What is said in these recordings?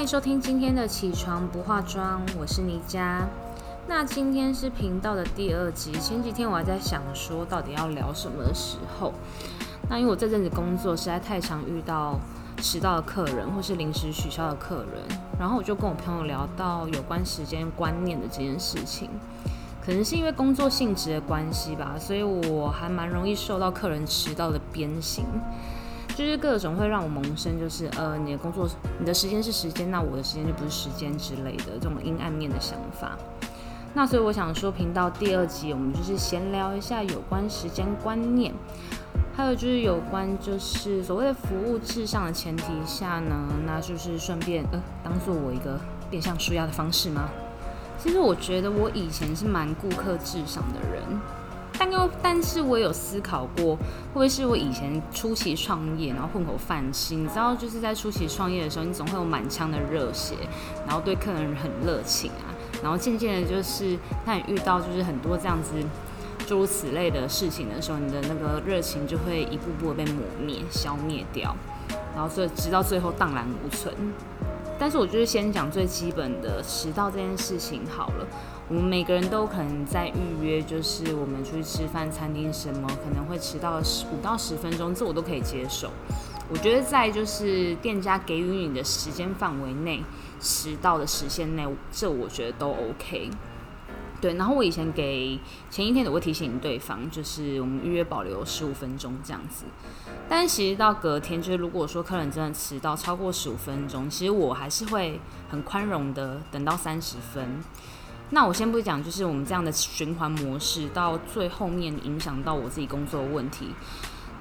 欢迎收听今天的起床不化妆，我是妮佳。那今天是频道的第二集。前几天我还在想说到底要聊什么时候，那因为我这阵子工作实在太常遇到迟到的客人或是临时取消的客人，然后我就跟我朋友聊到有关时间观念的这件事情。可能是因为工作性质的关系吧，所以我还蛮容易受到客人迟到的鞭刑。就是各种会让我萌生，就是呃，你的工作，你的时间是时间，那我的时间就不是时间之类的这种阴暗面的想法。那所以我想说，频道第二集我们就是闲聊一下有关时间观念，还有就是有关就是所谓的服务至上的前提下呢，那就是顺便呃，当做我一个变相舒压的方式吗？其实我觉得我以前是蛮顾客至上的人。但又，但是我有思考过，会不会是我以前初期创业，然后混口饭吃？你知道，就是在初期创业的时候，你总会有满腔的热血，然后对客人很热情啊，然后渐渐的，就是当你遇到就是很多这样子诸如此类的事情的时候，你的那个热情就会一步步被磨灭、消灭掉，然后所以直到最后荡然无存。但是我就是先讲最基本的迟到这件事情好了。我们每个人都可能在预约，就是我们出去吃饭，餐厅什么可能会迟到十五到十分钟，这我都可以接受。我觉得在就是店家给予你的时间范围内，迟到的时限内，这我觉得都 OK。对，然后我以前给前一天我会提醒对方，就是我们预约保留十五分钟这样子。但其实到隔天，就是如果说客人真的迟到超过十五分钟，其实我还是会很宽容的等到三十分。那我先不讲，就是我们这样的循环模式，到最后面影响到我自己工作的问题。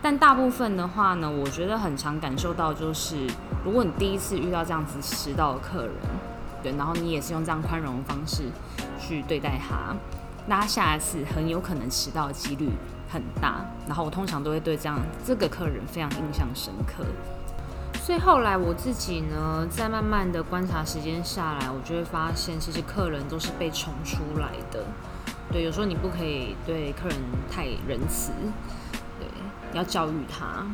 但大部分的话呢，我觉得很常感受到，就是如果你第一次遇到这样子迟到的客人，对，然后你也是用这样宽容的方式去对待他，那他下一次很有可能迟到的几率很大。然后我通常都会对这样这个客人非常印象深刻。所以后来我自己呢，在慢慢的观察时间下来，我就会发现，其实客人都是被宠出来的。对，有时候你不可以对客人太仁慈，对，要教育他。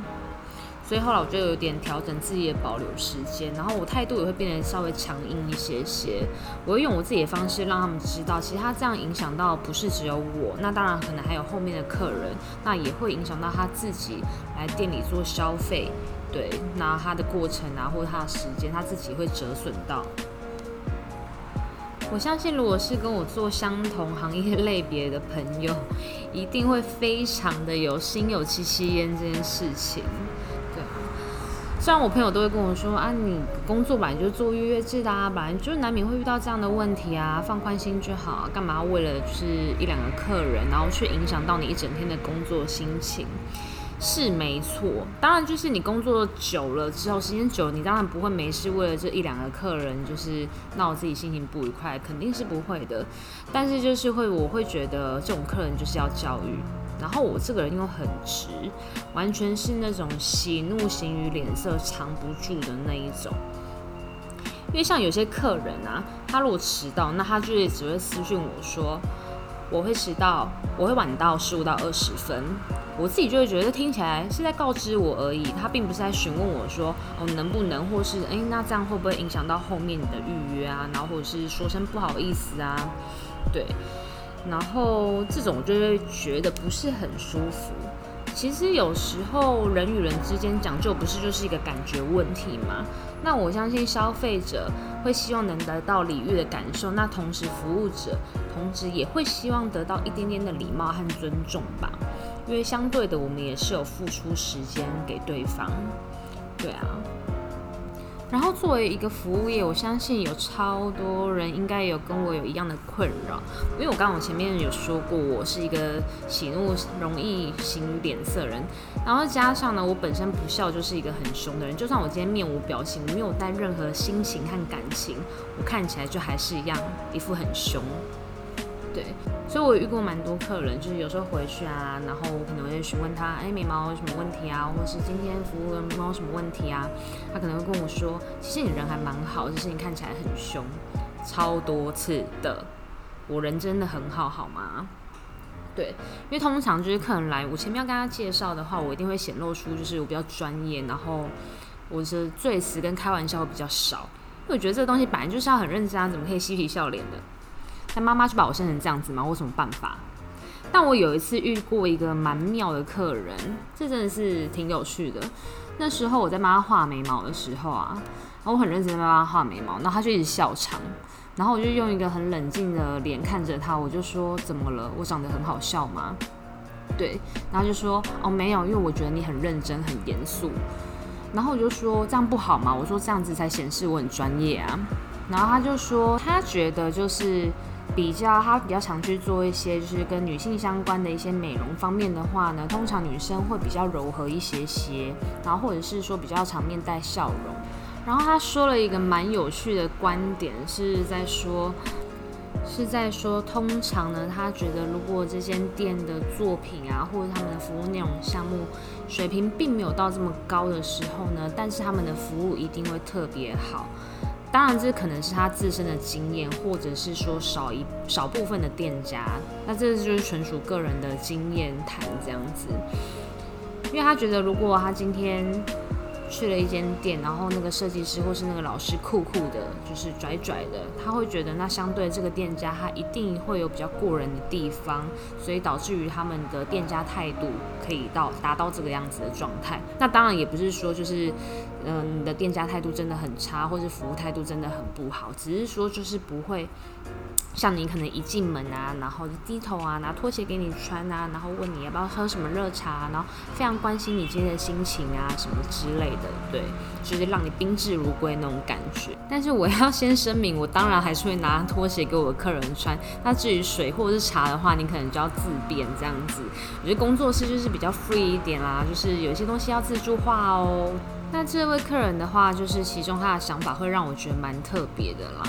所以后来我就有点调整自己的保留时间，然后我态度也会变得稍微强硬一些些。我会用我自己的方式让他们知道，其实他这样影响到不是只有我，那当然可能还有后面的客人，那也会影响到他自己来店里做消费。对，那他的过程啊，或他的时间，他自己会折损到。我相信，如果是跟我做相同行业类别的朋友，一定会非常的有心有戚戚焉这件事情。对，虽然我朋友都会跟我说啊，你工作本来就做预约制的啊，本来就是难免会遇到这样的问题啊，放宽心就好，干嘛为了就是一两个客人，然后去影响到你一整天的工作心情？是没错，当然就是你工作久了之后，时间久，你当然不会没事为了这一两个客人，就是闹自己心情不愉快，肯定是不会的。但是就是会，我会觉得这种客人就是要教育。然后我这个人又很直，完全是那种喜怒形于脸色藏不住的那一种。因为像有些客人啊，他如果迟到，那他就只会私讯我说。我会迟到，我会晚到十五到二十分，我自己就会觉得听起来是在告知我而已，他并不是在询问我说哦能不能，或是诶，那这样会不会影响到后面你的预约啊？然后或者是说声不好意思啊，对，然后这种就会觉得不是很舒服。其实有时候人与人之间讲究不是就是一个感觉问题吗？那我相信消费者会希望能得到礼遇的感受，那同时服务者同时也会希望得到一点点的礼貌和尊重吧，因为相对的我们也是有付出时间给对方，对啊。然后作为一个服务业，我相信有超多人应该有跟我有一样的困扰，因为我刚刚前面有说过，我是一个喜怒容易形脸色人，然后加上呢，我本身不笑就是一个很凶的人，就算我今天面无表情，我没有带任何心情和感情，我看起来就还是一样一副很凶。对，所以我遇过蛮多客人，就是有时候回去啊，然后我可能会询问他，哎，眉毛有什么问题啊，或是今天服务的眉毛有什么问题啊，他可能会跟我说，其实你人还蛮好，只是你看起来很凶，超多次的，我人真的很好，好吗？对，因为通常就是客人来，我前面要跟他介绍的话，我一定会显露出就是我比较专业，然后我是最词跟开玩笑会比较少。因为我觉得这个东西本来就是要很认真啊，怎么可以嬉皮笑脸的？但妈妈就把我生成这样子吗？我有什么办法？但我有一次遇过一个蛮妙的客人，这真的是挺有趣的。那时候我在帮他画眉毛的时候啊，然后我很认真的帮他画眉毛，然后他就一直笑场，然后我就用一个很冷静的脸看着他，我就说怎么了？我长得很好笑吗？对，然后就说哦没有，因为我觉得你很认真很严肃。然后我就说这样不好吗？我说这样子才显示我很专业啊。然后他就说他觉得就是。比较，他比较常去做一些就是跟女性相关的一些美容方面的话呢，通常女生会比较柔和一些些，然后或者是说比较常面带笑容。然后他说了一个蛮有趣的观点，是在说，是在说，通常呢，他觉得如果这间店的作品啊，或者他们的服务内容项目水平并没有到这么高的时候呢，但是他们的服务一定会特别好。当然，这可能是他自身的经验，或者是说少一少部分的店家，那这就是纯属个人的经验谈这样子。因为他觉得，如果他今天去了一间店，然后那个设计师或是那个老师酷酷的，就是拽拽的，他会觉得那相对这个店家，他一定会有比较过人的地方，所以导致于他们的店家态度可以到达到这个样子的状态。那当然也不是说就是。嗯，你的店家态度真的很差，或是服务态度真的很不好，只是说就是不会像你可能一进门啊，然后就低头啊，拿拖鞋给你穿啊，然后问你要不要喝什么热茶，然后非常关心你今天的心情啊什么之类的，对，就是让你宾至如归那种感觉。但是我要先声明，我当然还是会拿拖鞋给我的客人穿。那至于水或者是茶的话，你可能就要自便这样子。我觉得工作室就是比较 free 一点啦，就是有些东西要自助化哦。那这位客人的话，就是其中他的想法会让我觉得蛮特别的啦，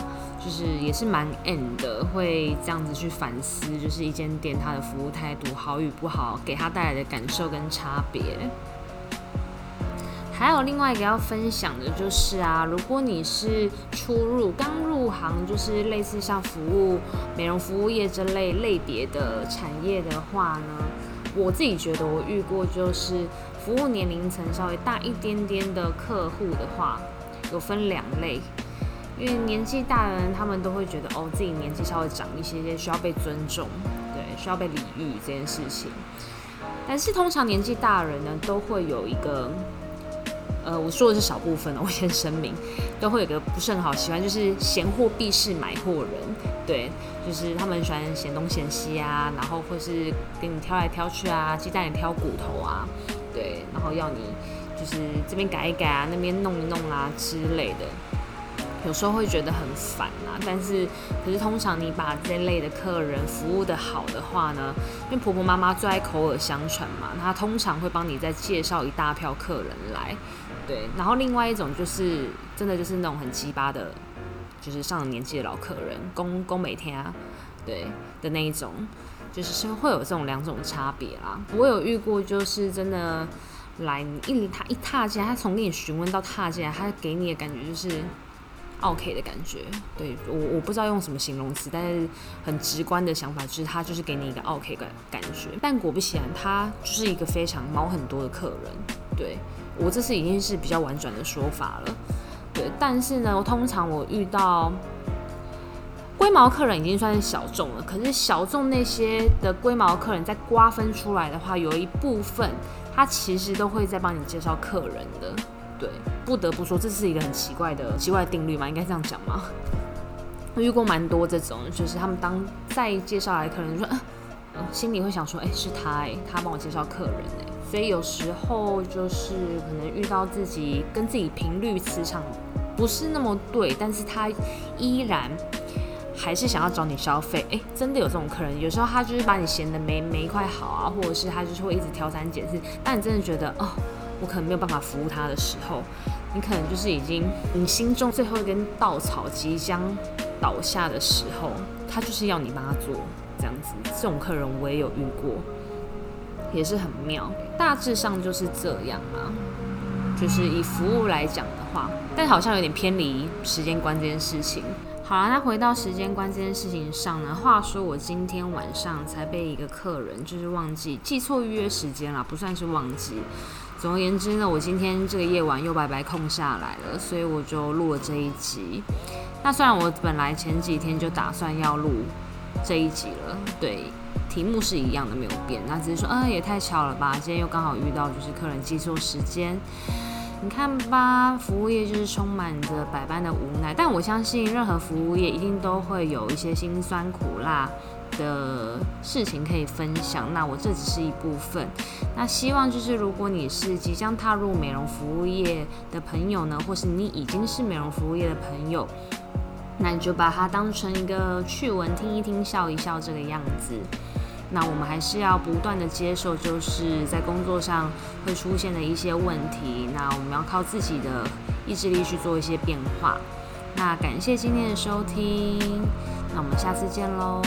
就是也是蛮 end 的，会这样子去反思，就是一间店它的服务态度好与不好，给他带来的感受跟差别。还有另外一个要分享的就是啊，如果你是初入刚入行，就是类似像服务美容服务业这类类别的产业的话呢，我自己觉得我遇过就是。服务年龄层稍微大一点点的客户的话，有分两类，因为年纪大的人他们都会觉得哦自己年纪稍微长一些些，需要被尊重，对，需要被礼遇这件事情。但是通常年纪大的人呢，都会有一个，呃，我说的是少部分我先声明，都会有个不是很好习惯，就是嫌货必是买货人，对，就是他们喜欢嫌东嫌西啊，然后或是给你挑来挑去啊，鸡蛋也挑骨头啊。对，然后要你就是这边改一改啊，那边弄一弄啊之类的，有时候会觉得很烦啊。但是，可是通常你把这类的客人服务的好的话呢，因为婆婆妈妈最爱口耳相传嘛，她通常会帮你再介绍一大票客人来。对，然后另外一种就是真的就是那种很鸡巴的，就是上了年纪的老客人，公公每天啊，对的那一种。就是会有这种两种差别啦。我有遇过，就是真的来一他一踏进来，他从跟你询问到踏进来，他给你的感觉就是 OK 的感觉。对我我不知道用什么形容词，但是很直观的想法就是他就是给你一个 OK 的感觉。但果不其然，他就是一个非常毛很多的客人。对我这次已经是比较婉转的说法了。对，但是呢，我通常我遇到。龟毛客人已经算是小众了，可是小众那些的龟毛客人，在瓜分出来的话，有一部分他其实都会在帮你介绍客人的。对，不得不说这是一个很奇怪的奇怪定律嘛，应该这样讲吗？我遇过蛮多这种，就是他们当再介绍来客人说，嗯，心里会想说，哎，是他哎，他帮我介绍客人哎，所以有时候就是可能遇到自己跟自己频率磁场不是那么对，但是他依然。还是想要找你消费，哎，真的有这种客人。有时候他就是把你嫌的没没一块好啊，或者是他就是会一直挑三拣四。但你真的觉得哦，我可能没有办法服务他的时候，你可能就是已经你心中最后一根稻草即将倒下的时候，他就是要你帮他做这样子。这种客人我也有遇过，也是很妙。大致上就是这样啊，就是以服务来讲的话，但好像有点偏离时间观这件事情。好了，那回到时间观这件事情上呢？话说我今天晚上才被一个客人就是忘记记错预约时间了，不算是忘记，总而言之呢，我今天这个夜晚又白白空下来了，所以我就录了这一集。那虽然我本来前几天就打算要录这一集了，对，题目是一样的，没有变。那只是说，啊，也太巧了吧，今天又刚好遇到就是客人记错时间。你看吧，服务业就是充满着百般的无奈，但我相信任何服务业一定都会有一些辛酸苦辣的事情可以分享。那我这只是一部分。那希望就是如果你是即将踏入美容服务业的朋友呢，或是你已经是美容服务业的朋友，那你就把它当成一个趣闻，听一听，笑一笑这个样子。那我们还是要不断的接受，就是在工作上会出现的一些问题。那我们要靠自己的意志力去做一些变化。那感谢今天的收听，那我们下次见喽，